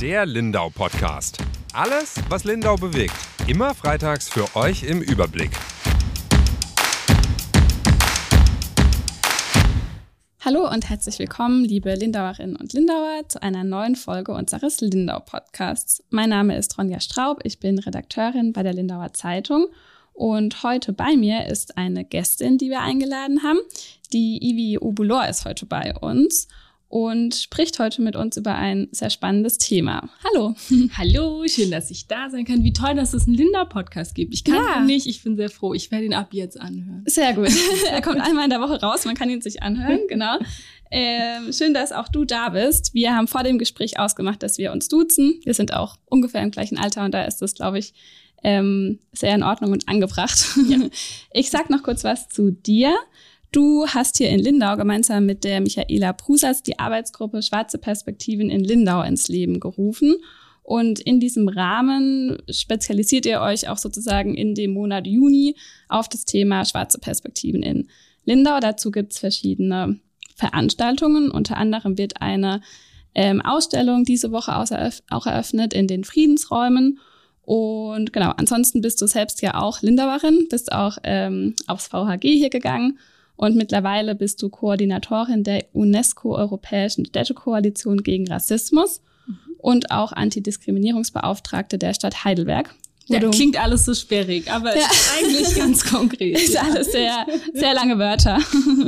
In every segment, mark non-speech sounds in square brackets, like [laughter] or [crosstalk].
Der Lindau Podcast. Alles, was Lindau bewegt. Immer freitags für euch im Überblick. Hallo und herzlich willkommen, liebe Lindauerinnen und Lindauer, zu einer neuen Folge unseres Lindau Podcasts. Mein Name ist Ronja Straub, ich bin Redakteurin bei der Lindauer Zeitung und heute bei mir ist eine Gästin, die wir eingeladen haben. Die Ivi Obulor ist heute bei uns und spricht heute mit uns über ein sehr spannendes Thema. Hallo. [laughs] Hallo, schön, dass ich da sein kann. Wie toll, dass es einen Linda-Podcast gibt. Ich kann ja. ihn nicht, ich bin sehr froh. Ich werde ihn ab jetzt anhören. Sehr gut. [laughs] er kommt einmal in der Woche raus, man kann ihn sich anhören, genau. Ähm, schön, dass auch du da bist. Wir haben vor dem Gespräch ausgemacht, dass wir uns duzen. Wir sind auch ungefähr im gleichen Alter und da ist das, glaube ich, ähm, sehr in Ordnung und angebracht. Ja. [laughs] Ich sag noch kurz was zu dir. Du hast hier in Lindau gemeinsam mit der Michaela Prusas die Arbeitsgruppe Schwarze Perspektiven in Lindau ins Leben gerufen. Und in diesem Rahmen spezialisiert ihr euch auch sozusagen in dem Monat Juni auf das Thema schwarze Perspektiven in Lindau. Dazu gibt's verschiedene Veranstaltungen. Unter anderem wird eine ähm, Ausstellung diese Woche auch eröffnet in den Friedensräumen. Und genau, ansonsten bist du selbst ja auch Lindauerin, bist auch ähm, aufs VHG hier gegangen und mittlerweile bist du Koordinatorin der UNESCO-Europäischen Städtekoalition gegen Rassismus mhm. und auch Antidiskriminierungsbeauftragte der Stadt Heidelberg. Ja, klingt alles so sperrig, aber ja. ist eigentlich ganz konkret. [laughs] ist alles sehr, sehr lange Wörter.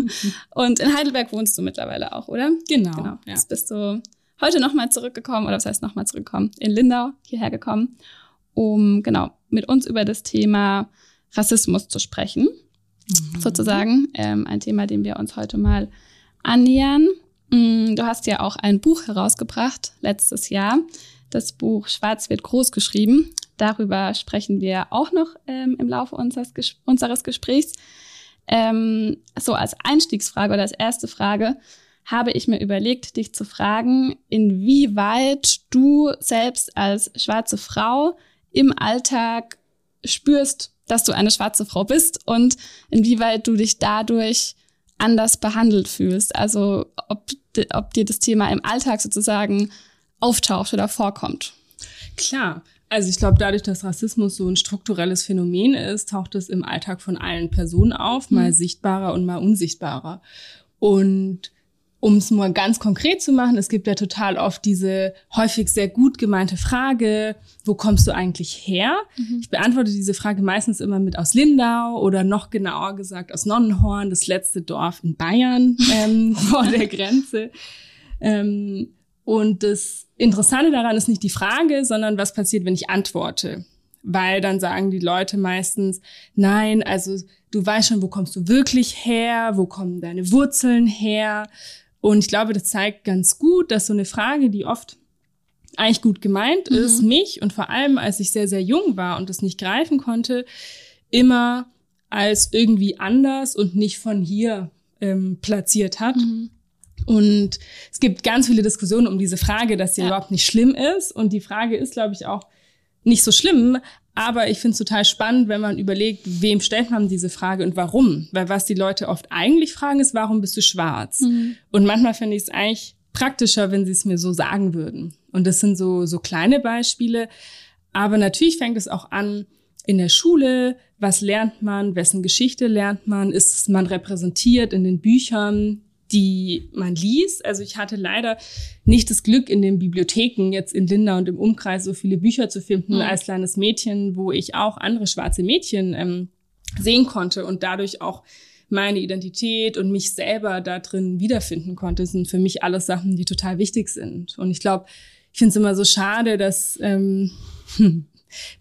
[laughs] Und in Heidelberg wohnst du mittlerweile auch, oder? Genau. genau. Jetzt bist du heute nochmal zurückgekommen, oder was heißt nochmal zurückgekommen, in Lindau hierher gekommen, um genau mit uns über das Thema Rassismus zu sprechen mhm. sozusagen. Ähm, ein Thema, dem wir uns heute mal annähern. Mm, du hast ja auch ein Buch herausgebracht letztes Jahr. Das Buch Schwarz wird groß geschrieben. Darüber sprechen wir auch noch ähm, im Laufe unseres, Ges unseres Gesprächs. Ähm, so als Einstiegsfrage oder als erste Frage habe ich mir überlegt, dich zu fragen, inwieweit du selbst als schwarze Frau im Alltag spürst, dass du eine schwarze Frau bist und inwieweit du dich dadurch anders behandelt fühlst. Also ob, ob dir das Thema im Alltag sozusagen auftaucht oder vorkommt. Klar. Also ich glaube, dadurch, dass Rassismus so ein strukturelles Phänomen ist, taucht es im Alltag von allen Personen auf, mal mhm. sichtbarer und mal unsichtbarer. Und um es mal ganz konkret zu machen, es gibt ja total oft diese häufig sehr gut gemeinte Frage, wo kommst du eigentlich her? Mhm. Ich beantworte diese Frage meistens immer mit aus Lindau oder noch genauer gesagt aus Nonnenhorn, das letzte Dorf in Bayern ähm, [laughs] vor der Grenze. Ähm, und das Interessante daran ist nicht die Frage, sondern was passiert, wenn ich antworte. Weil dann sagen die Leute meistens, nein, also du weißt schon, wo kommst du wirklich her, wo kommen deine Wurzeln her und ich glaube, das zeigt ganz gut, dass so eine Frage, die oft eigentlich gut gemeint mhm. ist, mich und vor allem, als ich sehr, sehr jung war und das nicht greifen konnte, immer als irgendwie anders und nicht von hier ähm, platziert hat. Mhm. Und es gibt ganz viele Diskussionen um diese Frage, dass sie ja. überhaupt nicht schlimm ist. Und die Frage ist, glaube ich, auch nicht so schlimm, aber ich finde es total spannend, wenn man überlegt, wem stellt man diese Frage und warum. Weil was die Leute oft eigentlich fragen, ist, warum bist du schwarz? Mhm. Und manchmal finde ich es eigentlich praktischer, wenn sie es mir so sagen würden. Und das sind so, so kleine Beispiele. Aber natürlich fängt es auch an in der Schule. Was lernt man? Wessen Geschichte lernt man? Ist man repräsentiert in den Büchern? Die man liest. Also ich hatte leider nicht das Glück, in den Bibliotheken jetzt in Linda und im Umkreis so viele Bücher zu finden mhm. als kleines Mädchen, wo ich auch andere schwarze Mädchen ähm, sehen konnte und dadurch auch meine Identität und mich selber da drin wiederfinden konnte, das sind für mich alles Sachen, die total wichtig sind. Und ich glaube, ich finde es immer so schade, dass ähm, [laughs]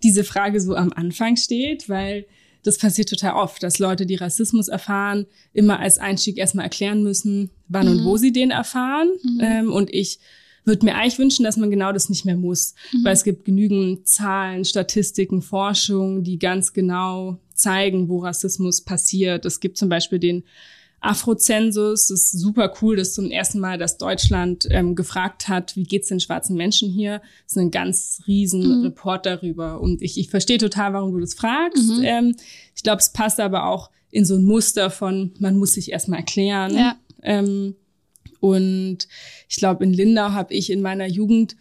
diese Frage so am Anfang steht, weil das passiert total oft, dass Leute, die Rassismus erfahren, immer als Einstieg erstmal erklären müssen, wann mhm. und wo sie den erfahren. Mhm. Ähm, und ich würde mir eigentlich wünschen, dass man genau das nicht mehr muss, mhm. weil es gibt genügend Zahlen, Statistiken, Forschung, die ganz genau zeigen, wo Rassismus passiert. Es gibt zum Beispiel den Afrozensus. Das ist super cool, dass zum ersten Mal, dass Deutschland ähm, gefragt hat, wie geht's den schwarzen Menschen hier. Das ist ein ganz riesen mhm. Report darüber. Und ich, ich verstehe total, warum du das fragst. Mhm. Ähm, ich glaube, es passt aber auch in so ein Muster von, man muss sich erstmal erklären. Ja. Ähm, und ich glaube, in Lindau habe ich in meiner Jugend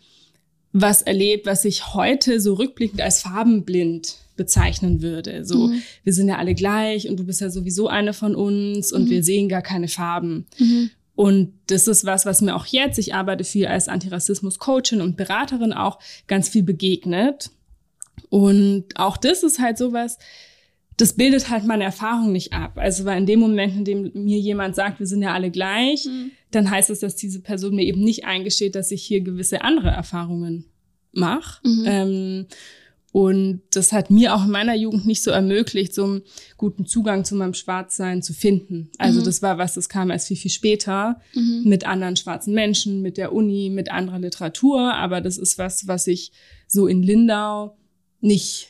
was erlebt, was ich heute so rückblickend als farbenblind bezeichnen würde. So, mhm. wir sind ja alle gleich und du bist ja sowieso eine von uns und mhm. wir sehen gar keine Farben. Mhm. Und das ist was, was mir auch jetzt, ich arbeite viel als Antirassismus-Coachin und Beraterin auch, ganz viel begegnet. Und auch das ist halt sowas, das bildet halt meine Erfahrung nicht ab. Also weil in dem Moment, in dem mir jemand sagt, wir sind ja alle gleich, mhm. dann heißt es, dass diese Person mir eben nicht eingesteht, dass ich hier gewisse andere Erfahrungen mache. Mhm. Ähm, und das hat mir auch in meiner Jugend nicht so ermöglicht, so einen guten Zugang zu meinem Schwarzsein zu finden. Also mhm. das war was, das kam erst viel, viel später mhm. mit anderen schwarzen Menschen, mit der Uni, mit anderer Literatur. Aber das ist was, was ich so in Lindau nicht,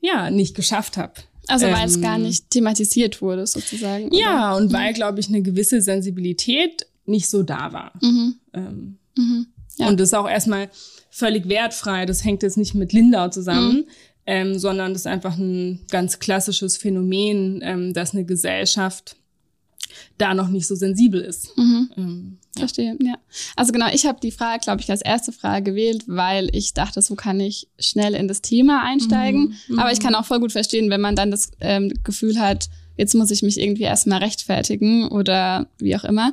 ja, nicht geschafft habe. Also weil ähm, es gar nicht thematisiert wurde, sozusagen. Oder? Ja, und mhm. weil, glaube ich, eine gewisse Sensibilität nicht so da war. Mhm. Ähm, mhm. Ja. Und das ist auch erstmal völlig wertfrei. Das hängt jetzt nicht mit Lindau zusammen, mhm. ähm, sondern das ist einfach ein ganz klassisches Phänomen, ähm, dass eine Gesellschaft da noch nicht so sensibel ist. Mhm. Ähm, ja. Verstehe, ja. Also genau, ich habe die Frage, glaube ich, als erste Frage gewählt, weil ich dachte, so kann ich schnell in das Thema einsteigen. Mhm. Aber ich kann auch voll gut verstehen, wenn man dann das ähm, Gefühl hat, jetzt muss ich mich irgendwie erstmal rechtfertigen oder wie auch immer.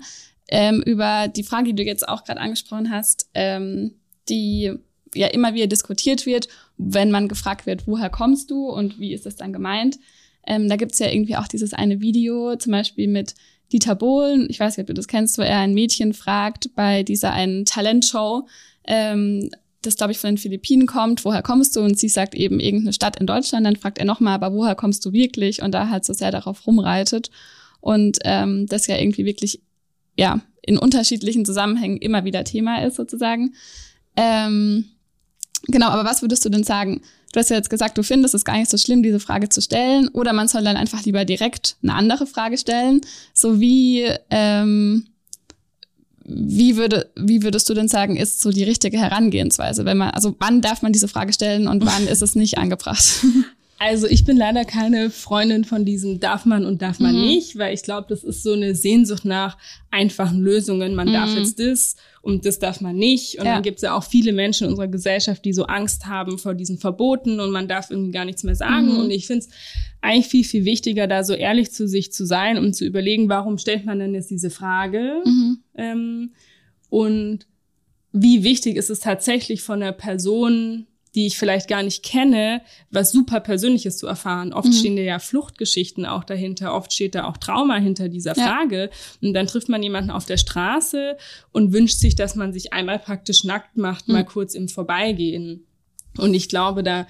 Ähm, über die Frage, die du jetzt auch gerade angesprochen hast, ähm, die ja immer wieder diskutiert wird, wenn man gefragt wird, woher kommst du und wie ist das dann gemeint. Ähm, da gibt's ja irgendwie auch dieses eine Video, zum Beispiel mit Dieter Bohlen, ich weiß nicht, ob du das kennst, wo er ein Mädchen fragt bei dieser einen Talentshow, ähm, das glaube ich von den Philippinen kommt, woher kommst du? Und sie sagt eben irgendeine Stadt in Deutschland, dann fragt er nochmal, aber woher kommst du wirklich? Und da halt so sehr darauf rumreitet. Und ähm, das ja irgendwie wirklich, ja, in unterschiedlichen Zusammenhängen immer wieder Thema ist, sozusagen. Ähm, genau, aber was würdest du denn sagen? Du hast ja jetzt gesagt, du findest es gar nicht so schlimm, diese Frage zu stellen, oder man soll dann einfach lieber direkt eine andere Frage stellen. So wie, ähm, wie, würde, wie würdest du denn sagen, ist so die richtige Herangehensweise? Wenn man, also wann darf man diese Frage stellen und wann [laughs] ist es nicht angebracht? [laughs] Also ich bin leider keine Freundin von diesem darf man und darf man mhm. nicht, weil ich glaube, das ist so eine Sehnsucht nach einfachen Lösungen. Man mhm. darf jetzt das und das darf man nicht. Und ja. dann gibt es ja auch viele Menschen in unserer Gesellschaft, die so Angst haben vor diesen Verboten und man darf irgendwie gar nichts mehr sagen. Mhm. Und ich finde es eigentlich viel, viel wichtiger, da so ehrlich zu sich zu sein und zu überlegen, warum stellt man denn jetzt diese Frage? Mhm. Ähm, und wie wichtig ist es tatsächlich von der Person, die ich vielleicht gar nicht kenne, was super Persönliches zu erfahren. Oft mhm. stehen da ja Fluchtgeschichten auch dahinter, oft steht da auch Trauma hinter dieser Frage. Ja. Und dann trifft man jemanden auf der Straße und wünscht sich, dass man sich einmal praktisch nackt macht, mhm. mal kurz im Vorbeigehen. Und ich glaube, da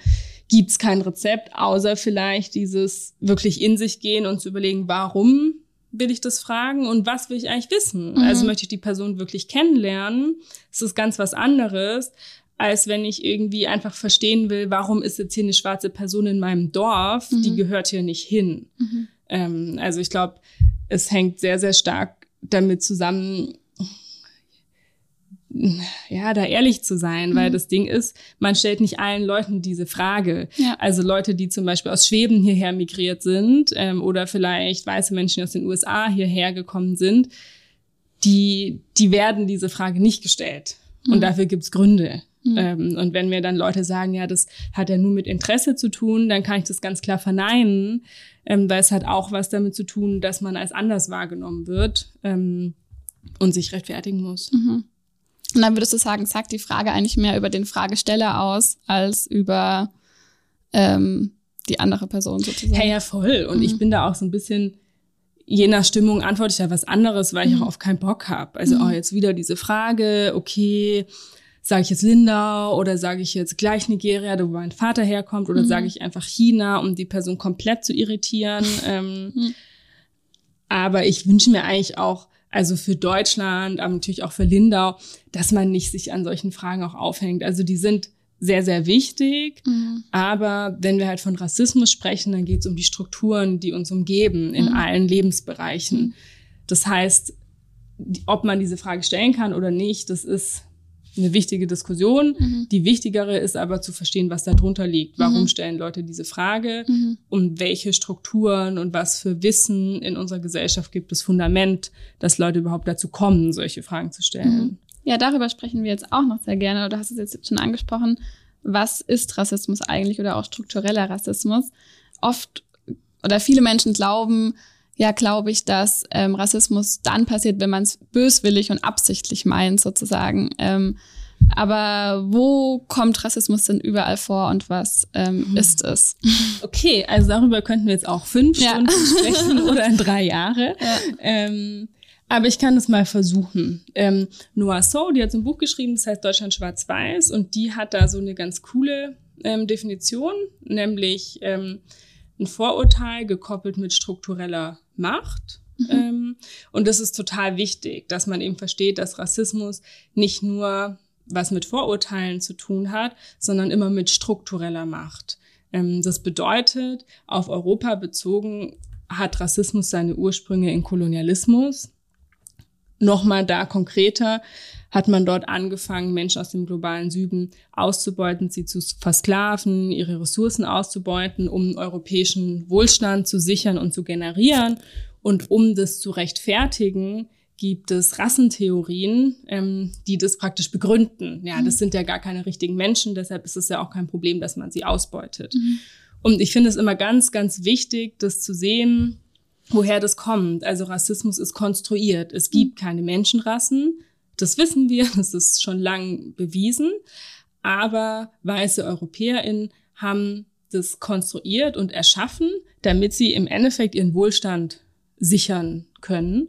gibt's kein Rezept, außer vielleicht dieses wirklich in sich gehen und zu überlegen, warum will ich das fragen und was will ich eigentlich wissen? Mhm. Also möchte ich die Person wirklich kennenlernen? Es ist ganz was anderes, als wenn ich irgendwie einfach verstehen will, warum ist jetzt hier eine schwarze Person in meinem Dorf, mhm. die gehört hier nicht hin. Mhm. Ähm, also ich glaube, es hängt sehr, sehr stark damit zusammen, ja, da ehrlich zu sein, mhm. weil das Ding ist, man stellt nicht allen Leuten diese Frage. Ja. Also Leute, die zum Beispiel aus Schweden hierher migriert sind ähm, oder vielleicht weiße Menschen aus den USA hierher gekommen sind, die, die werden diese Frage nicht gestellt. Und mhm. dafür gibt's Gründe. Mhm. Ähm, und wenn mir dann Leute sagen, ja, das hat ja nur mit Interesse zu tun, dann kann ich das ganz klar verneinen, ähm, weil es hat auch was damit zu tun, dass man als anders wahrgenommen wird ähm, und sich rechtfertigen muss. Mhm. Und dann würdest du sagen, sagt die Frage eigentlich mehr über den Fragesteller aus, als über ähm, die andere Person sozusagen. Ja, ja, voll. Und mhm. ich bin da auch so ein bisschen, je nach Stimmung antworte ich ja was anderes, weil ich mhm. auch auf keinen Bock habe. Also, mhm. oh, jetzt wieder diese Frage, okay, sage ich jetzt Lindau oder sage ich jetzt gleich Nigeria, wo mein Vater herkommt, oder mhm. sage ich einfach China, um die Person komplett zu irritieren. [laughs] Ähm, mhm. Aber ich wünsche mir eigentlich auch, also für Deutschland, aber natürlich auch für Lindau, dass man nicht sich an solchen Fragen auch aufhängt. Also die sind sehr, sehr wichtig. Mhm. Aber wenn wir halt von Rassismus sprechen, dann geht es um die Strukturen, die uns umgeben in mhm. allen Lebensbereichen. Mhm. Das heißt, ob man diese Frage stellen kann oder nicht, das ist eine wichtige Diskussion. Mhm. Die wichtigere ist aber zu verstehen, was darunter liegt. Warum mhm. stellen Leute diese Frage? Mhm. Und welche Strukturen und was für Wissen in unserer Gesellschaft gibt es Fundament, dass Leute überhaupt dazu kommen, solche Fragen zu stellen. Mhm. Ja, darüber sprechen wir jetzt auch noch sehr gerne. Du hast es jetzt schon angesprochen. Was ist Rassismus eigentlich oder auch struktureller Rassismus? Oft oder viele Menschen glauben, ja, glaube ich, dass ähm, Rassismus dann passiert, wenn man es böswillig und absichtlich meint, sozusagen. Ähm, aber wo kommt Rassismus denn überall vor und was ähm, mhm. ist es? [laughs] Okay, also darüber könnten wir jetzt auch fünf ja. Stunden sprechen [laughs] oder drei Jahre. Ja. Ähm, aber ich kann das mal versuchen. Ähm, Noah So, die hat so ein Buch geschrieben, das heißt Deutschland schwarz-weiß und die hat da so eine ganz coole ähm, Definition, nämlich ähm, ein Vorurteil gekoppelt mit struktureller Macht. Mhm. Ähm, und das ist total wichtig, dass man eben versteht, dass Rassismus nicht nur was mit Vorurteilen zu tun hat, sondern immer mit struktureller Macht. Ähm, das bedeutet, auf Europa bezogen hat Rassismus seine Ursprünge in Kolonialismus. Nochmal da konkreter hat man dort angefangen, Menschen aus dem globalen Süden auszubeuten, sie zu versklaven, ihre Ressourcen auszubeuten, um europäischen Wohlstand zu sichern und zu generieren. Und um das zu rechtfertigen, gibt es Rassentheorien, ähm, die das praktisch begründen. Ja, das mhm. sind ja gar keine richtigen Menschen, deshalb ist es ja auch kein Problem, dass man sie ausbeutet. Mhm. Und ich finde es immer ganz, ganz wichtig, das zu sehen, woher das kommt. Also Rassismus ist konstruiert. Es gibt mhm. keine Menschenrassen. Das wissen wir, [laughs] das ist schon lang bewiesen. Aber weiße EuropäerInnen haben das konstruiert und erschaffen, damit sie im Endeffekt ihren Wohlstand sichern können.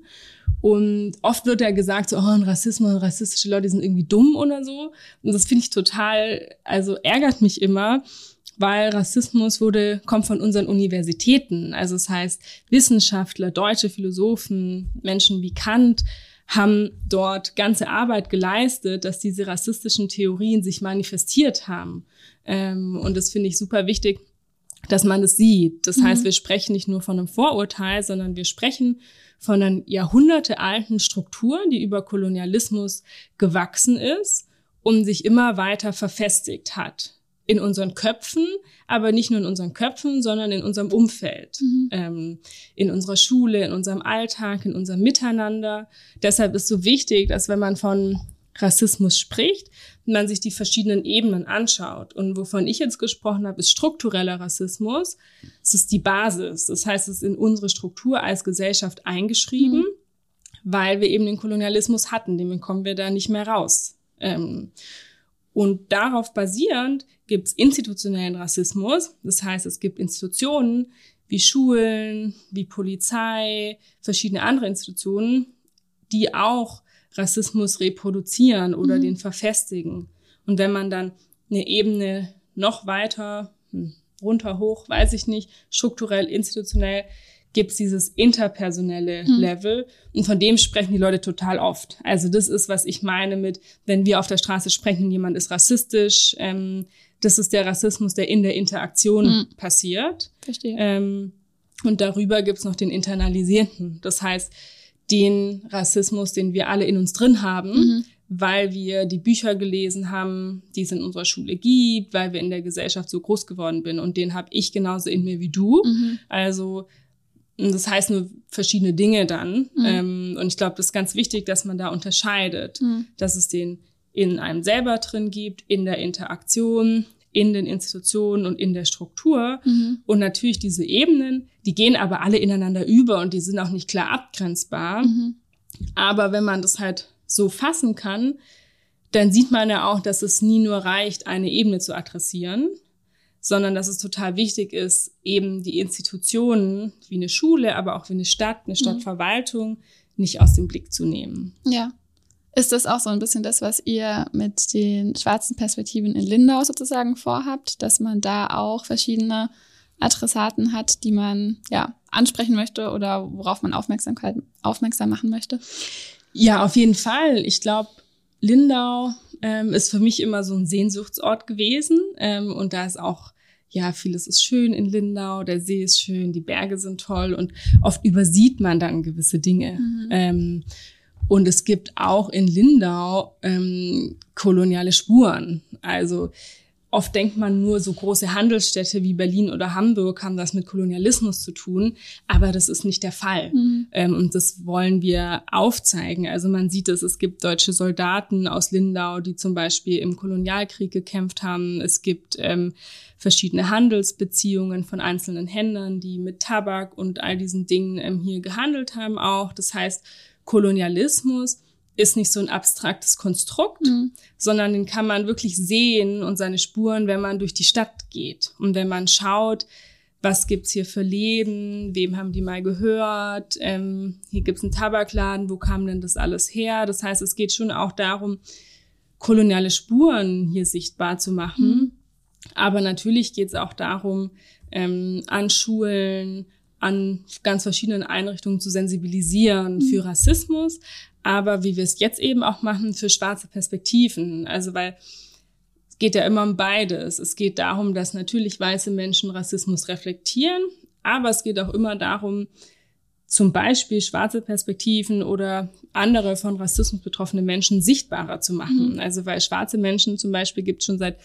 Und oft wird ja gesagt, so, oh, Rassismus, rassistische Leute sind irgendwie dumm oder so. Und das finde ich total, also ärgert mich immer, weil Rassismus wurde, kommt von unseren Universitäten. Also es das heißt, Wissenschaftler, deutsche Philosophen, Menschen wie Kant haben dort ganze Arbeit geleistet, dass diese rassistischen Theorien sich manifestiert haben. Ähm, und das finde ich super wichtig, dass man das sieht. Das mhm. heißt, wir sprechen nicht nur von einem Vorurteil, sondern wir sprechen von einer jahrhundertealten Struktur, die über Kolonialismus gewachsen ist und sich immer weiter verfestigt hat. In unseren Köpfen, aber nicht nur in unseren Köpfen, sondern in unserem Umfeld, mhm. ähm, in unserer Schule, in unserem Alltag, in unserem Miteinander. Deshalb ist so wichtig, dass wenn man von Rassismus spricht, man sich die verschiedenen Ebenen anschaut. Und wovon ich jetzt gesprochen habe, ist struktureller Rassismus. Es ist die Basis. Das heißt, es ist in unsere Struktur als Gesellschaft eingeschrieben, mhm. weil wir eben den Kolonialismus hatten. Dem kommen wir da nicht mehr raus. Ähm, und darauf basierend gibt es institutionellen Rassismus. Das heißt, es gibt Institutionen wie Schulen, wie Polizei, verschiedene andere Institutionen, die auch Rassismus reproduzieren oder mhm. den verfestigen. Und wenn man dann eine Ebene noch weiter, hm, runter, hoch, weiß ich nicht, strukturell, institutionell, gibt's dieses interpersonelle hm. Level und von dem sprechen die Leute total oft. Also das ist, was ich meine mit, wenn wir auf der Straße sprechen jemand ist rassistisch, ähm, das ist der Rassismus, der in der Interaktion hm. passiert. Verstehe. Ähm, und darüber gibt's noch den internalisierten. Das heißt, den Rassismus, den wir alle in uns drin haben, mhm. weil wir die Bücher gelesen haben, die es in unserer Schule gibt, weil wir in der Gesellschaft so groß geworden sind. Und den habe ich genauso in mir wie du. Mhm. Also das heißt nur verschiedene Dinge dann. Mhm. Ähm, und ich glaube, das ist ganz wichtig, dass man da unterscheidet, mhm. dass es den in einem selber drin gibt, in der Interaktion, in den Institutionen und in der Struktur. Mhm. Und natürlich diese Ebenen, die gehen aber alle ineinander über und die sind auch nicht klar abgrenzbar. Mhm. Aber wenn man das halt so fassen kann, dann sieht man ja auch, dass es nie nur reicht, eine Ebene zu adressieren, sondern dass es total wichtig ist, eben die Institutionen wie eine Schule, aber auch wie eine Stadt, eine mhm. Stadtverwaltung nicht aus dem Blick zu nehmen. Ja. Ist das auch so ein bisschen das, was ihr mit den schwarzen Perspektiven in Lindau sozusagen vorhabt, dass man da auch verschiedene Adressaten hat, die man ja ansprechen möchte oder worauf man Aufmerksamkeit aufmerksam machen möchte? Ja, auf jeden Fall. Ich glaube, Lindau ähm, ist für mich immer so ein Sehnsuchtsort gewesen ähm, und da ist auch ja, vieles ist schön in Lindau, der See ist schön, die Berge sind toll und oft übersieht man dann gewisse Dinge. Mhm. Ähm, und es gibt auch in Lindau ähm, koloniale Spuren. Also Oft denkt man nur, so große Handelsstädte wie Berlin oder Hamburg haben das mit Kolonialismus zu tun, aber das ist nicht der Fall. Mhm. Ähm, und das wollen wir aufzeigen. Also man sieht es, es gibt deutsche Soldaten aus Lindau, die zum Beispiel im Kolonialkrieg gekämpft haben. Es gibt ähm, verschiedene Handelsbeziehungen von einzelnen Händlern, die mit Tabak und all diesen Dingen ähm, hier gehandelt haben auch. Das heißt, Kolonialismus ist nicht so ein abstraktes Konstrukt, mhm. sondern den kann man wirklich sehen und seine Spuren, wenn man durch die Stadt geht und wenn man schaut, was gibt's hier für Leben, wem haben die mal gehört, ähm, hier gibt's einen Tabakladen, wo kam denn das alles her? Das heißt, es geht schon auch darum, koloniale Spuren hier sichtbar zu machen. Mhm. Aber natürlich geht's auch darum, ähm, an Schulen, an ganz verschiedenen Einrichtungen zu sensibilisieren mhm. für Rassismus, aber wie wir es jetzt eben auch machen, für schwarze Perspektiven. Also weil es geht ja immer um beides. Es geht darum, dass natürlich weiße Menschen Rassismus reflektieren, aber es geht auch immer darum, zum Beispiel schwarze Perspektiven oder andere von Rassismus betroffene Menschen sichtbarer zu machen. Mhm. Also weil schwarze Menschen zum Beispiel gibt es schon seit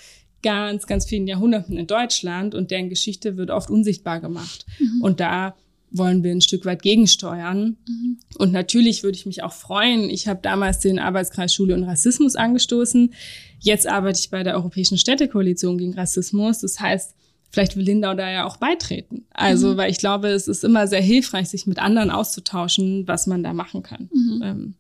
ganz, ganz vielen Jahrhunderten in Deutschland und deren Geschichte wird oft unsichtbar gemacht. Mhm. Und da wollen wir ein Stück weit gegensteuern. Mhm. Und natürlich würde ich mich auch freuen. Ich habe damals den Arbeitskreis Schule und Rassismus angestoßen. Jetzt arbeite ich bei der Europäischen Städtekoalition gegen Rassismus. Das heißt, vielleicht will Lindau da ja auch beitreten. Also, mhm. weil ich glaube, es ist immer sehr hilfreich, sich mit anderen auszutauschen, was man da machen kann. Mhm. Ähm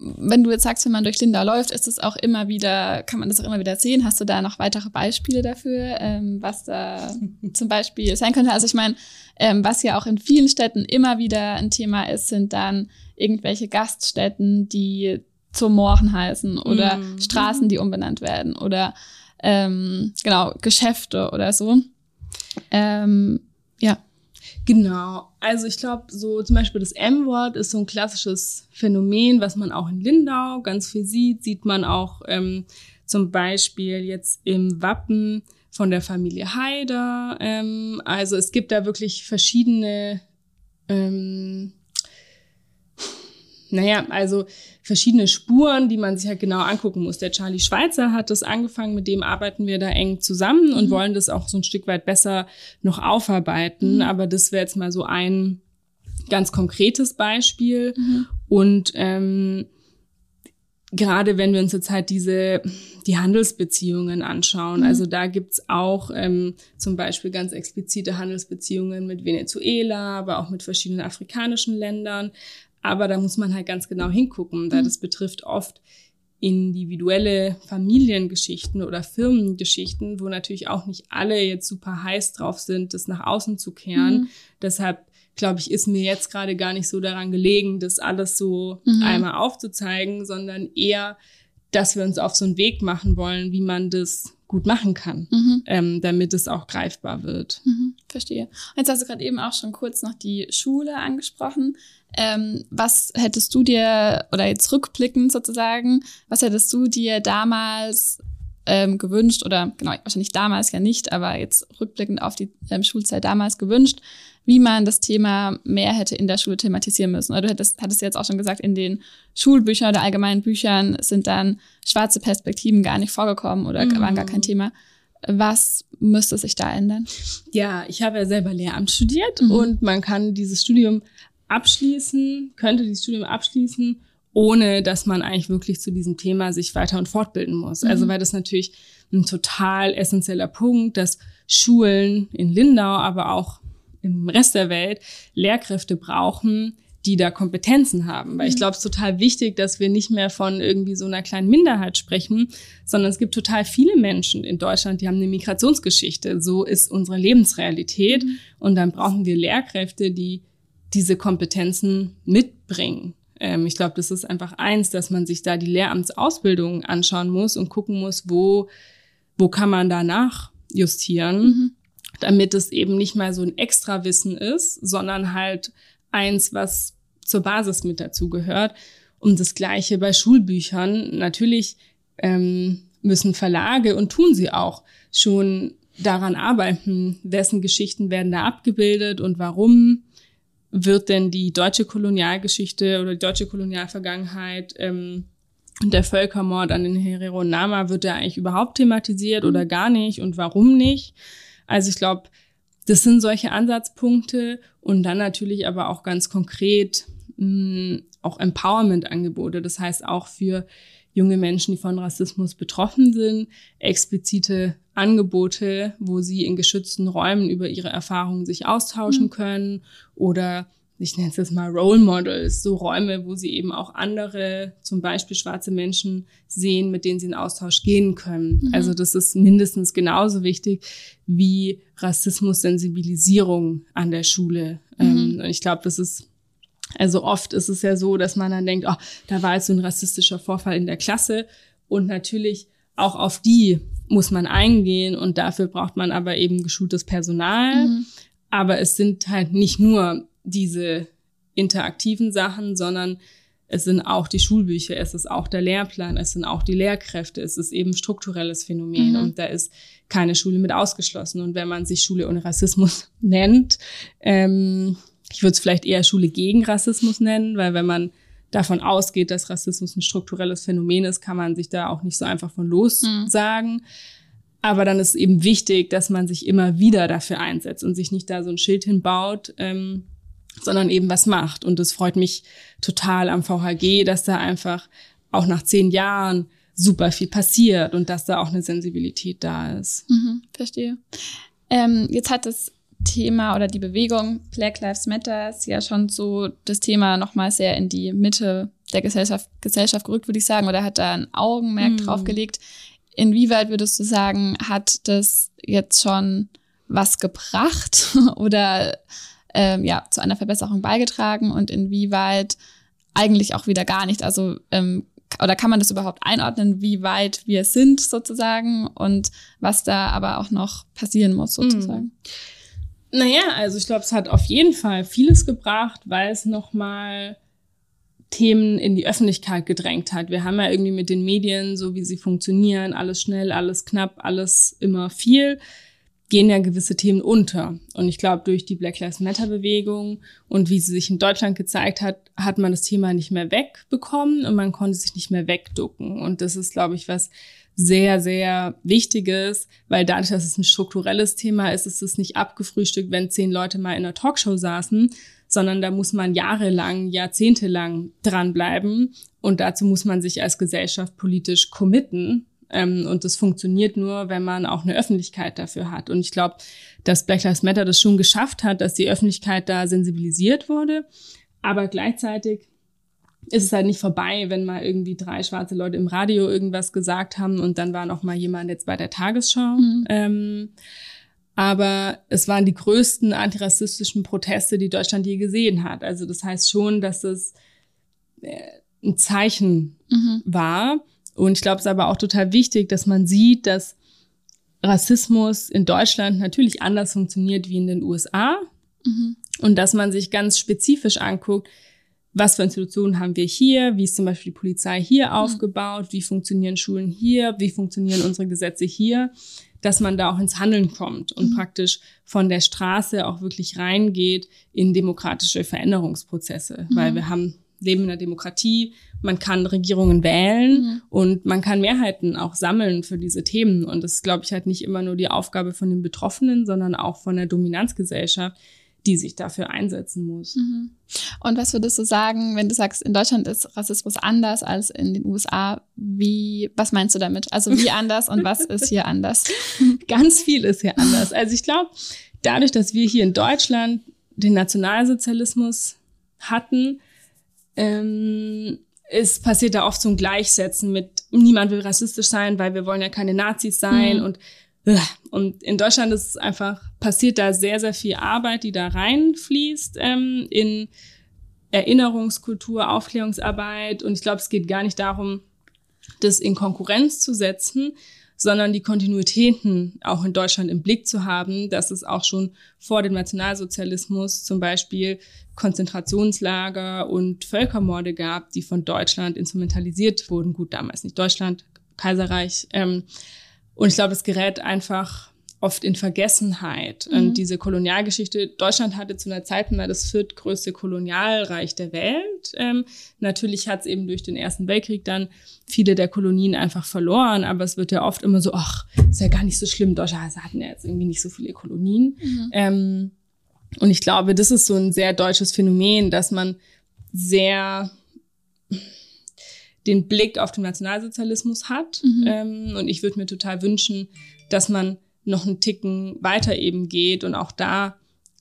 wenn du jetzt sagst, wenn man durch Linda läuft, ist es auch immer wieder, kann man das auch immer wieder sehen? Hast du da noch weitere Beispiele dafür, ähm, was da zum Beispiel sein könnte? Also ich meine, ähm, was ja auch in vielen Städten immer wieder ein Thema ist, sind dann irgendwelche Gaststätten, die zum Mohren heißen oder mm. Straßen, die umbenannt werden oder ähm, genau Geschäfte oder so. Ähm, ja. Genau. Also ich glaube, so zum Beispiel das M-Wort ist so ein klassisches Phänomen, was man auch in Lindau ganz viel sieht. Sieht man auch ähm, zum Beispiel jetzt im Wappen von der Familie Haider. Ähm, also es gibt da wirklich verschiedene ähm, naja, also verschiedene Spuren, die man sich halt genau angucken muss. Der Charlie Schweizer hat das angefangen, mit dem arbeiten wir da eng zusammen und mhm. wollen das auch so ein Stück weit besser noch aufarbeiten. Mhm. Aber das wäre jetzt mal so ein ganz konkretes Beispiel. Mhm. Und ähm, gerade wenn wir uns jetzt halt diese die Handelsbeziehungen anschauen, mhm. also da gibt's auch ähm, zum Beispiel ganz explizite Handelsbeziehungen mit Venezuela, aber auch mit verschiedenen afrikanischen Ländern. Aber da muss man halt ganz genau hingucken, da mhm. das betrifft oft individuelle Familiengeschichten oder Firmengeschichten, wo natürlich auch nicht alle jetzt super heiß drauf sind, das nach außen zu kehren. Mhm. Deshalb glaube ich, ist mir jetzt gerade gar nicht so daran gelegen, das alles so mhm. einmal aufzuzeigen, sondern eher, dass wir uns auf so einen Weg machen wollen, wie man das gut machen kann, mhm. ähm, damit es auch greifbar wird. Mhm, verstehe. Jetzt hast du gerade eben auch schon kurz noch die Schule angesprochen. Ähm, was hättest du dir, oder jetzt rückblickend sozusagen, was hättest du dir damals ähm, gewünscht, oder genau, wahrscheinlich damals ja nicht, aber jetzt rückblickend auf die ähm, Schulzeit damals gewünscht, wie man das Thema mehr hätte in der Schule thematisieren müssen. Oder du hättest, hattest jetzt auch schon gesagt, in den Schulbüchern oder allgemeinen Büchern sind dann schwarze Perspektiven gar nicht vorgekommen oder mhm. waren gar kein Thema. Was müsste sich da ändern? Ja, ich habe ja selber Lehramt studiert mhm. und man kann dieses Studium abschließen, könnte dieses Studium abschließen, ohne dass man eigentlich wirklich zu diesem Thema sich weiter und fortbilden muss. Also mhm. Also weil das natürlich ein total essentieller Punkt, dass Schulen in Lindau, aber auch im Rest der Welt Lehrkräfte brauchen, die da Kompetenzen haben. Weil ich mhm. glaube, es ist total wichtig, dass wir nicht mehr von irgendwie so einer kleinen Minderheit sprechen, sondern es gibt total viele Menschen in Deutschland, die haben eine Migrationsgeschichte. So ist unsere Lebensrealität. Mhm. Und dann brauchen wir Lehrkräfte, die diese Kompetenzen mitbringen. Ähm, ich glaube, das ist einfach eins, dass man sich da die Lehramtsausbildung anschauen muss und gucken muss, wo, wo kann man danach justieren. Mhm damit es eben nicht mal so ein Extrawissen ist, sondern halt eins, was zur Basis mit dazu gehört. Und das Gleiche bei Schulbüchern. Natürlich ähm, müssen Verlage und tun sie auch schon daran arbeiten, wessen Geschichten werden da abgebildet und warum wird denn die deutsche Kolonialgeschichte oder die deutsche Kolonialvergangenheit ähm, Und der Völkermord an den Herero Nama wird ja eigentlich überhaupt thematisiert oder gar nicht und warum nicht. Also ich glaube, das sind solche Ansatzpunkte und dann natürlich aber auch ganz konkret mh, mm, auch Empowerment-Angebote. Das heißt auch für junge Menschen, die von Rassismus betroffen sind, explizite Angebote, wo sie in geschützten Räumen über ihre Erfahrungen sich austauschen mhm. können oder ich nenne es jetzt mal Role Models, so Räume, wo sie eben auch andere, zum Beispiel schwarze Menschen sehen, mit denen sie in Austausch gehen können. Mhm. Also das ist mindestens genauso wichtig wie Rassismus-Sensibilisierung an der Schule. Mhm. Ähm, und ich glaube, das ist also oft ist es ja so, dass man dann denkt, oh, da war jetzt so ein rassistischer Vorfall in der Klasse. Und natürlich auch auf die muss man eingehen und dafür braucht man aber eben geschultes Personal. Mhm. Aber es sind halt nicht nur diese interaktiven Sachen, sondern es sind auch die Schulbücher, es ist auch der Lehrplan, es sind auch die Lehrkräfte, es ist eben strukturelles Phänomen mhm. und da ist keine Schule mit ausgeschlossen. Und wenn man sich Schule ohne Rassismus [laughs] nennt, ähm, ich würde es vielleicht eher Schule gegen Rassismus nennen, weil wenn man davon ausgeht, dass Rassismus ein strukturelles Phänomen ist, kann man sich da auch nicht so einfach von los mhm. sagen. Aber dann ist eben wichtig, dass man sich immer wieder dafür einsetzt und sich nicht da so ein Schild hinbaut, ähm, sondern eben was macht. Und es freut mich total am VHG, dass da einfach auch nach zehn Jahren super viel passiert und dass da auch eine Sensibilität da ist. Mhm, verstehe. Ähm, jetzt hat das Thema oder die Bewegung Black Lives Matter ist ja schon so das Thema nochmal sehr in die Mitte der Gesellschaft, Gesellschaft gerückt, würde ich sagen, oder hat da ein Augenmerk mm. drauf gelegt. Inwieweit würdest du sagen, hat das jetzt schon was gebracht [laughs] oder ähm, ja zu einer Verbesserung beigetragen und inwieweit eigentlich auch wieder gar nicht? Also ähm, oder kann man das überhaupt einordnen, wie weit wir sind sozusagen und was da aber auch noch passieren muss sozusagen? Mm. Naja, also ich glaube, es hat auf jeden Fall vieles gebracht, weil es nochmal Themen in die Öffentlichkeit gedrängt hat. Wir haben ja irgendwie mit den Medien, so wie sie funktionieren, alles schnell, alles knapp, alles immer viel, gehen ja gewisse Themen unter. Und ich glaube, durch die Black Lives Matter Bewegung und wie sie sich in Deutschland gezeigt hat, hat man das Thema nicht mehr wegbekommen und man konnte sich nicht mehr wegducken. Und das ist, glaube ich, was sehr, sehr Wichtiges, weil dadurch, dass es ein strukturelles Thema ist, ist es nicht abgefrühstückt, wenn zehn Leute mal in einer Talkshow saßen, sondern da muss man jahrelang, jahrzehntelang dranbleiben und dazu muss man sich als Gesellschaft politisch committen. Ähm, und das funktioniert nur, wenn man auch eine Öffentlichkeit dafür hat. Und ich glaube, dass Black Lives Matter das schon geschafft hat, dass die Öffentlichkeit da sensibilisiert wurde. Aber gleichzeitig ist es halt nicht vorbei, wenn mal irgendwie drei schwarze Leute im Radio irgendwas gesagt haben und dann war noch mal jemand jetzt bei der Tagesschau. Mhm. Ähm, aber es waren die größten antirassistischen Proteste, die Deutschland je gesehen hat. Also das heißt schon, dass es äh, ein Zeichen mhm. war. Und ich glaube, es ist aber auch total wichtig, dass man sieht, dass Rassismus in Deutschland natürlich anders funktioniert wie in den USA. Mhm. Und dass man sich ganz spezifisch anguckt, was für Institutionen haben wir hier, wie ist zum Beispiel die Polizei hier mhm. aufgebaut, wie funktionieren Schulen hier, wie funktionieren unsere Gesetze hier, dass man da auch ins Handeln kommt und mhm. praktisch von der Straße auch wirklich reingeht in demokratische Veränderungsprozesse, mhm. weil wir haben leben in der Demokratie, man kann Regierungen wählen mhm. und man kann Mehrheiten auch sammeln für diese Themen. Und das ist, glaube ich, halt nicht immer nur die Aufgabe von den Betroffenen, sondern auch von der Dominanzgesellschaft, die sich dafür einsetzen muss. Mhm. Und was würdest du sagen, wenn du sagst, in Deutschland ist Rassismus anders als in den USA? Wie, was meinst du damit? Also wie [laughs] anders und was ist hier anders? [laughs] Ganz viel ist hier anders. Also ich glaube, dadurch, dass wir hier in Deutschland den Nationalsozialismus hatten, ähm, ist passiert da oft so ein Gleichsetzen mit niemand will rassistisch sein, weil wir wollen ja keine Nazis sein mhm. und und in Deutschland ist einfach, passiert da sehr, sehr viel Arbeit, die da reinfließt ähm, in Erinnerungskultur, Aufklärungsarbeit. Und ich glaube, es geht gar nicht darum, das in Konkurrenz zu setzen, sondern die Kontinuitäten auch in Deutschland im Blick zu haben, dass es auch schon vor dem Nationalsozialismus zum Beispiel Konzentrationslager und Völkermorde gab, die von Deutschland instrumentalisiert wurden. Gut, damals nicht Deutschland, Kaiserreich. Ähm, und ich glaube, es gerät einfach oft in Vergessenheit. Mhm. Und diese Kolonialgeschichte, Deutschland hatte zu einer Zeit mal das viertgrößte Kolonialreich der Welt. Ähm, natürlich hat es eben durch den Ersten Weltkrieg dann viele der Kolonien einfach verloren, aber es wird ja oft immer so, ach, ist ja gar nicht so schlimm, Deutschland hatten ja jetzt irgendwie nicht so viele Kolonien. Mhm. Ähm, und ich glaube, das ist so ein sehr deutsches Phänomen, dass man sehr den Blick auf den Nationalsozialismus hat. Mhm. Ähm, und ich würde mir total wünschen, dass man noch einen Ticken weiter eben geht und auch da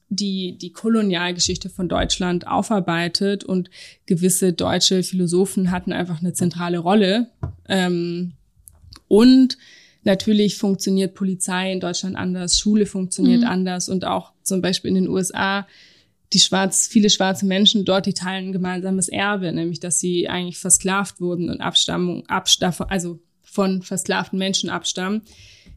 die, die Kolonialgeschichte von Deutschland aufarbeitet und gewisse deutsche Philosophen hatten einfach eine zentrale Rolle. Ähm, und natürlich funktioniert Polizei in Deutschland anders, Schule funktioniert mhm. anders und auch zum Beispiel in den USA die schwarz, viele schwarze Menschen dort, die teilen ein gemeinsames Erbe, nämlich dass sie eigentlich versklavt wurden und Abstammung, Abstaffung, also von versklavten Menschen abstammen.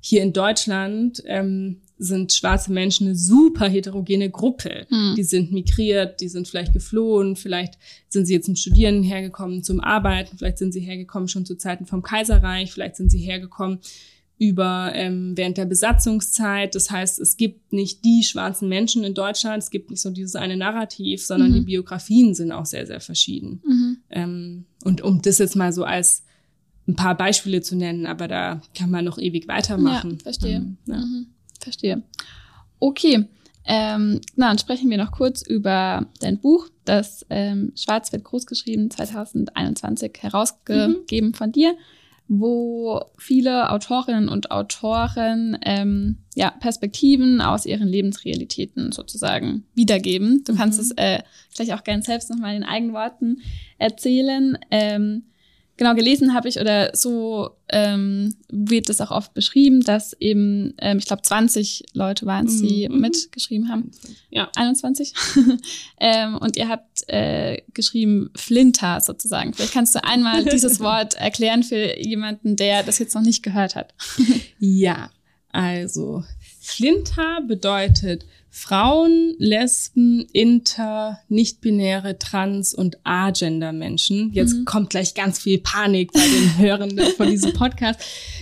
Hier in Deutschland ähm, sind schwarze Menschen eine super heterogene Gruppe. Hm. Die sind migriert, die sind vielleicht geflohen, vielleicht sind sie jetzt zum Studieren hergekommen, zum Arbeiten, vielleicht sind sie hergekommen schon zu Zeiten vom Kaiserreich, vielleicht sind sie hergekommen über ähm, während der Besatzungszeit. Das heißt, es gibt nicht die schwarzen Menschen in Deutschland, es gibt nicht so dieses eine Narrativ, sondern mhm. die Biografien sind auch sehr, sehr verschieden. Mhm. Ähm, und um das jetzt mal so als ein paar Beispiele zu nennen, aber da kann man noch ewig weitermachen. Ja, verstehe. Ähm, ja. Mhm, verstehe. Okay. Ähm, na, dann sprechen wir noch kurz über dein Buch, das ähm, Schwarz wird großgeschrieben 2021 herausgegeben mhm. von dir wo viele Autorinnen und Autoren ähm, ja, Perspektiven aus ihren Lebensrealitäten sozusagen wiedergeben. Du mhm. kannst es äh, gleich auch gern selbst nochmal in eigenen Worten erzählen. Ähm, genau gelesen habe ich oder so ähm, wird es auch oft beschrieben, dass eben, ähm, ich glaube, 20 Leute waren es, die mhm. mitgeschrieben haben. Ja. 21. [laughs] ähm, und ihr habt äh, geschrieben Flinter sozusagen. Vielleicht kannst du einmal [laughs] dieses Wort erklären für jemanden, der das jetzt noch nicht gehört hat. [laughs] ja, also Flinter bedeutet Frauen, Lesben, Inter, nicht-binäre, Trans- und Agender-Menschen. Jetzt mhm. kommt gleich ganz viel Panik bei den [laughs] Hörenden von diesem Podcast.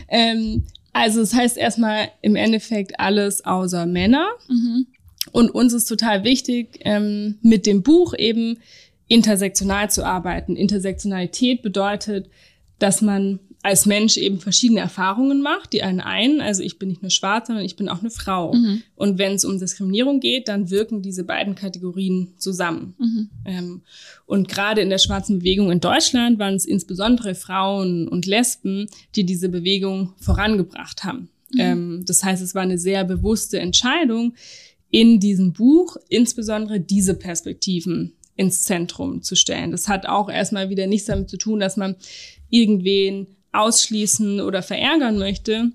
Ähm, also es das heißt erstmal im Endeffekt alles außer Männer. Mhm. Und uns ist total wichtig, ähm, mit dem Buch eben intersektional zu arbeiten. Intersektionalität bedeutet, dass man als Mensch eben verschiedene Erfahrungen macht, die einen ein. Also ich bin nicht nur schwarz, sondern ich bin auch eine Frau. Mhm. Und wenn es um Diskriminierung geht, dann wirken diese beiden Kategorien zusammen. Mhm. Ähm, und gerade in der schwarzen Bewegung in Deutschland waren es insbesondere Frauen und Lesben, die diese Bewegung vorangebracht haben. Mhm. Ähm, das heißt, es war eine sehr bewusste Entscheidung, in diesem Buch insbesondere diese Perspektiven ins Zentrum zu stellen. Das hat auch erstmal wieder nichts damit zu tun, dass man irgendwen ausschließen oder verärgern möchte,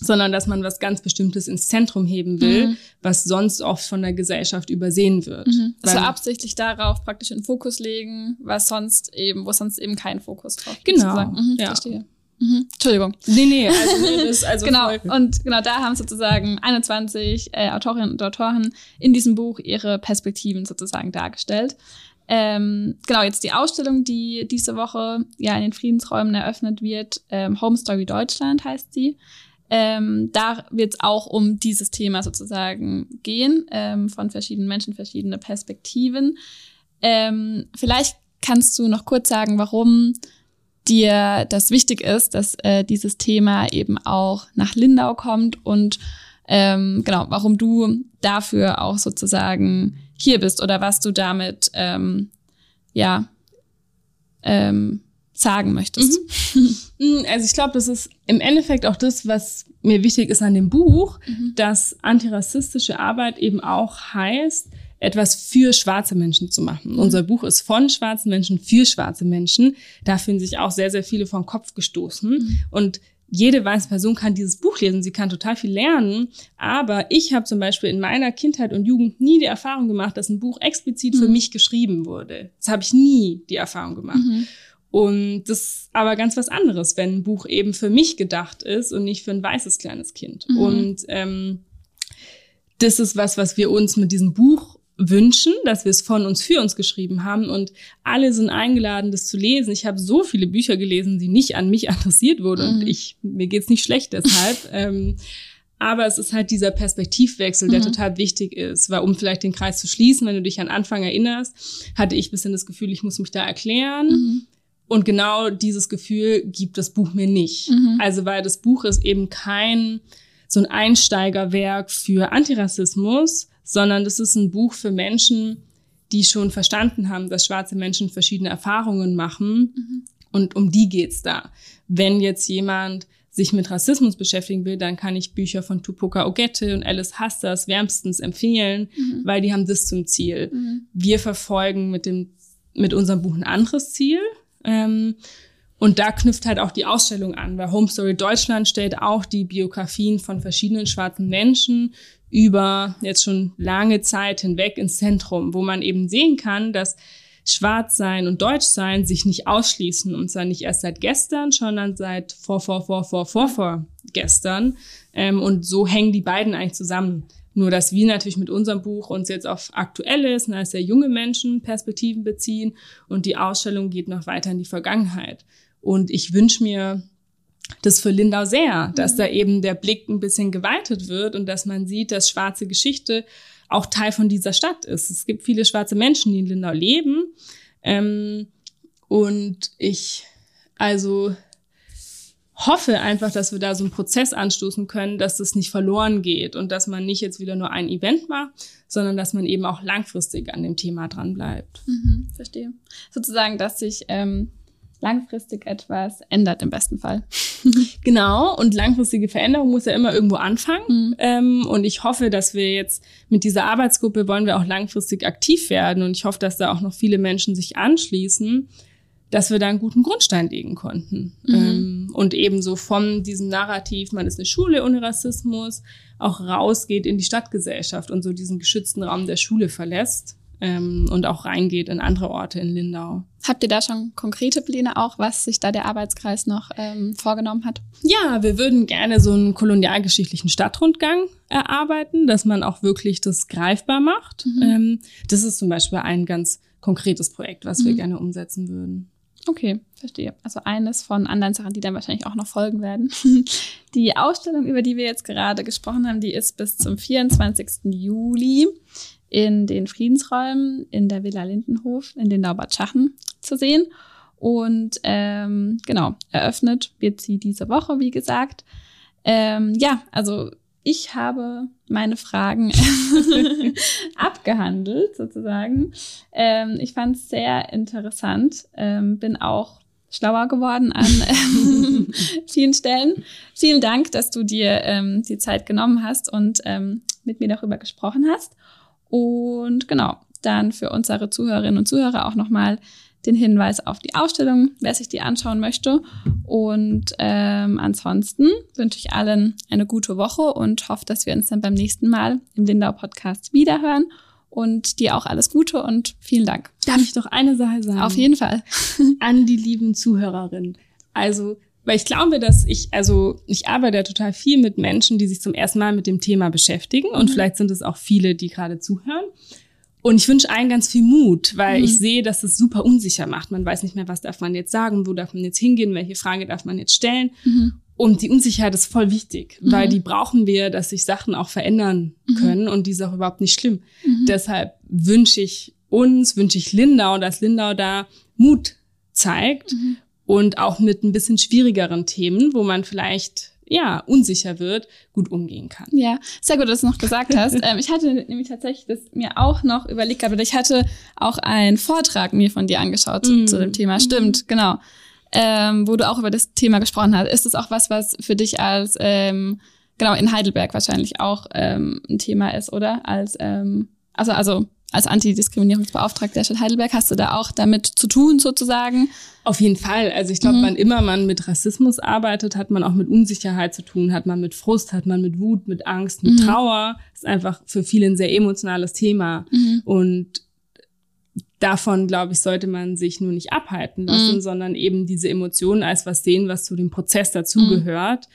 sondern dass man was ganz Bestimmtes ins Zentrum heben will, mhm. was sonst oft von der Gesellschaft übersehen wird. Mhm. Also absichtlich darauf praktisch den Fokus legen, was sonst eben, wo sonst eben kein Fokus drauf Genau. Mhm, ja. Verstehe. Mhm. Entschuldigung. Nee, nee, also, nee, [laughs] das, also genau. Und genau da haben sozusagen 21 äh, Autorinnen und Autoren in diesem Buch ihre Perspektiven sozusagen dargestellt. Ähm, genau, jetzt die Ausstellung, die diese Woche ja in den Friedensräumen eröffnet wird, ähm, Home Story Deutschland heißt sie. Ähm, da wird es auch um dieses Thema sozusagen gehen, ähm, von verschiedenen Menschen, verschiedene Perspektiven. Ähm, vielleicht kannst du noch kurz sagen, warum dir das wichtig ist, dass äh, dieses Thema eben auch nach Lindau kommt und ähm, genau, warum du dafür auch sozusagen hier bist oder was du damit ähm, ja ähm, sagen möchtest. Mhm. mhm. Also ich glaube, das ist im Endeffekt auch das, was mir wichtig ist an dem Buch, mhm. dass antirassistische Arbeit eben auch heißt, etwas für schwarze Menschen zu machen. Mhm. Unser Buch ist von schwarzen Menschen für schwarze Menschen. Da fühlen sich auch sehr, sehr viele vom Kopf gestoßen. Mhm. Und jede weiße Person kann dieses Buch lesen, sie kann total viel lernen, aber ich habe zum Beispiel in meiner Kindheit und Jugend nie die Erfahrung gemacht, dass ein Buch explizit mhm. für mich geschrieben wurde. Das habe ich nie die Erfahrung gemacht. Mhm. Und das ist aber ganz was anderes, wenn ein Buch eben für mich gedacht ist und nicht für ein weißes kleines Kind. Mhm. Und ähm, das ist was, was wir uns mit diesem Buch wünschen, dass wir es von uns für uns geschrieben haben und alle sind eingeladen, das zu lesen. Ich habe so viele Bücher gelesen, die nicht an mich [laughs] adressiert wurden mhm. und ich mir geht's nicht schlecht deshalb. [laughs] ähm, Aber es ist halt dieser Perspektivwechsel, der Mhm. total wichtig ist, weil um vielleicht den Kreis zu schließen, wenn du dich an Anfang erinnerst, hatte ich ein bisschen das Gefühl, ich muss mich da erklären. Mhm. Und genau dieses Gefühl gibt das Buch mir nicht. Mhm. Also weil das Buch ist eben kein so ein Einsteigerwerk für Antirassismus, sondern das ist ein Buch für Menschen, die schon verstanden haben, dass schwarze Menschen verschiedene Erfahrungen machen. Mhm. Und um die geht's da. Wenn jetzt jemand sich mit Rassismus beschäftigen will, dann kann ich Bücher von Tupoka Ogette und Alice Hastas wärmstens empfehlen, Mhm. weil die haben das zum Ziel Mhm. wir verfolgen mit dem mit unserem Buch ein anderes Ziel. Ähm, und da knüpft halt auch die Ausstellung an, weil Home Story Deutschland stellt auch die Biografien von verschiedenen schwarzen Menschen über jetzt schon lange Zeit hinweg ins Zentrum, wo man eben sehen kann, dass Schwarzsein und Deutschsein sich nicht ausschließen und zwar nicht erst seit gestern, sondern seit vor, vor, vor, vor, vor, vor gestern. Ähm, und so hängen die beiden eigentlich zusammen. Nur, dass wir natürlich mit unserem Buch uns jetzt auf Aktuelles, na, sehr junge Menschen Perspektiven beziehen und die Ausstellung geht noch weiter in die Vergangenheit. Und ich wünsche mir das für Lindau sehr, dass da eben der Blick ein bisschen geweitet wird und dass man sieht, dass schwarze Geschichte auch Teil von dieser Stadt ist. Es gibt viele schwarze Menschen, die in Lindau leben. Ähm, und ich also hoffe einfach, dass wir da so einen Prozess anstoßen können, dass das nicht verloren geht und dass man nicht jetzt wieder nur ein Event macht, sondern dass man eben auch langfristig an dem Thema dran bleibt. Mhm. Verstehe. Sozusagen, dass sich ähm, langfristig etwas ändert im besten Fall. [laughs] Genau, und langfristige Veränderung muss ja immer irgendwo anfangen. Mhm. Ähm, und ich hoffe, dass wir jetzt mit dieser Arbeitsgruppe wollen wir auch langfristig aktiv werden. Und ich hoffe, dass da auch noch viele Menschen sich anschließen, dass wir da einen guten Grundstein legen konnten. Mhm. Ähm, und ebenso von diesem Narrativ, man ist eine Schule ohne Rassismus, auch rausgeht in die Stadtgesellschaft und so diesen geschützten Raum der Schule verlässt ähm, und auch reingeht in andere Orte in Lindau. Habt ihr da schon konkrete Pläne auch, was sich da der Arbeitskreis noch ähm, vorgenommen hat? Ja, wir würden gerne so einen kolonialgeschichtlichen Stadtrundgang erarbeiten, dass man auch wirklich das greifbar macht. Mhm. Ähm, das ist zum Beispiel ein ganz konkretes Projekt, was wir Mhm. gerne umsetzen würden. Okay, verstehe. Also eines von anderen Sachen, die dann wahrscheinlich auch noch folgen werden. [laughs] Die Ausstellung, über die wir jetzt gerade gesprochen haben, die ist bis zum 24. Juli in den Friedensräumen in der Villa Lindenhof in den Laubertschachen zu sehen. Und ähm, genau, eröffnet wird sie diese Woche, wie gesagt. Ähm, ja, also ich habe meine Fragen [laughs] abgehandelt, sozusagen. Ähm, ich fand es sehr interessant, ähm, bin auch schlauer geworden an [laughs] ähm, vielen Stellen. Vielen Dank, dass du dir ähm, die Zeit genommen hast und ähm, mit mir darüber gesprochen hast. Und genau, dann für unsere Zuhörerinnen und Zuhörer auch nochmal den Hinweis auf die Ausstellung, wer sich die anschauen möchte. Und ähm, ansonsten wünsche ich allen eine gute Woche und hoffe, dass wir uns dann beim nächsten Mal im Lindau Podcast wiederhören. Und dir auch alles Gute und vielen Dank. Darf ich doch eine Sache sagen? Auf jeden Fall. [laughs] an die lieben Zuhörerinnen. Also, weil ich glaube, dass ich, also ich arbeite ja total viel mit Menschen, die sich zum ersten Mal mit dem Thema beschäftigen und Mhm. vielleicht sind es auch viele, die gerade zuhören. Und ich wünsche allen ganz viel Mut, weil Mhm. ich sehe, dass es super unsicher macht. Man weiß nicht mehr, was darf man jetzt sagen, wo darf man jetzt hingehen, welche Frage darf man jetzt stellen. Mhm. Und die Unsicherheit ist voll wichtig, Mhm. weil die brauchen wir, dass sich Sachen auch verändern Mhm. können und die ist auch überhaupt nicht schlimm. Mhm. Deshalb wünsche ich uns, wünsche ich Lindau, dass Lindau da Mut zeigt Mhm. Und auch mit ein bisschen schwierigeren Themen, wo man vielleicht ja unsicher wird, gut umgehen kann. Ja, sehr gut, dass du noch gesagt hast. [laughs] ähm, ich hatte nämlich tatsächlich das mir auch noch überlegt gehabt, oder ich hatte auch einen Vortrag mir von dir angeschaut zu, Mm. zu dem Thema. Stimmt, genau. Ähm, wo du auch über das Thema gesprochen hast. Ist es auch was, was für dich als, ähm, genau, in Heidelberg wahrscheinlich auch ähm, ein Thema ist, oder? Als, ähm, also, also als Antidiskriminierungsbeauftragter der Stadt Heidelberg hast du da auch damit zu tun, sozusagen? Auf jeden Fall. Also ich glaube, Mhm. wann immer man mit Rassismus arbeitet, hat man auch mit Unsicherheit zu tun, hat man mit Frust, hat man mit Wut, mit Angst, mit Mhm. Trauer. ist einfach für viele ein sehr emotionales Thema. Mhm. Und davon, glaube ich, sollte man sich nur nicht abhalten lassen, Mhm. sondern eben diese Emotionen als was sehen, was zu dem Prozess dazugehört.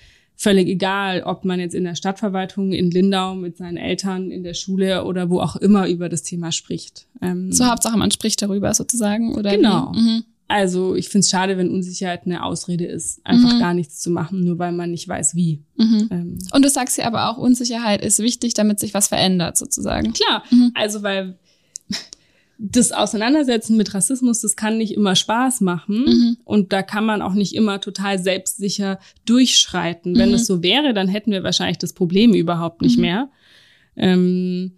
Völlig egal, ob man jetzt in der Stadtverwaltung in Lindau mit seinen Eltern in der Schule oder wo auch immer über das Thema spricht. Ähm, So Hauptsache, man spricht darüber sozusagen, oder? Genau. Mhm. Also ich finde es schade, wenn Unsicherheit eine Ausrede ist, einfach Mhm. gar nichts zu machen, nur weil man nicht weiß, wie. Mhm. Ähm, Und du sagst ja aber auch, Unsicherheit ist wichtig, damit sich was verändert, sozusagen. klar, Mhm. also weil das Auseinandersetzen mit Rassismus, das kann nicht immer Spaß machen Mhm. und da kann man auch nicht immer total selbstsicher durchschreiten. Wenn Mhm. es so wäre, dann hätten wir wahrscheinlich das Problem überhaupt nicht Mhm. mehr. Ähm,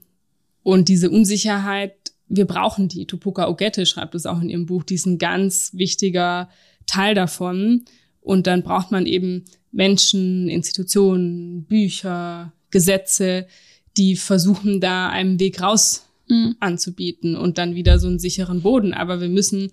und diese Unsicherheit, wir brauchen die. Tupoka Ogette schreibt es auch in ihrem Buch, die ist ein ganz wichtiger Teil davon. Und dann braucht man eben Menschen, Institutionen, Bücher, Gesetze, die versuchen, da einen Weg raus Mhm. anzubieten und dann wieder so einen sicheren Boden. Aber wir müssen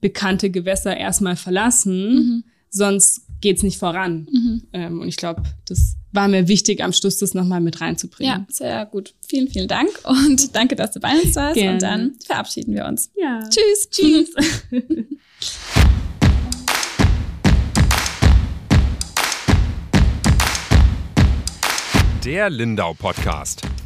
bekannte Gewässer erstmal verlassen, Mhm. sonst geht's nicht voran. Mhm. Ähm, und ich glaube, das war mir wichtig, am Schluss das nochmal mit reinzubringen. Ja, sehr gut. Vielen, vielen Dank und [laughs] danke, dass du bei uns warst. Gerne. Und dann verabschieden wir uns. ja. Tschüss. Tschüss. [laughs] Der Lindau Podcast.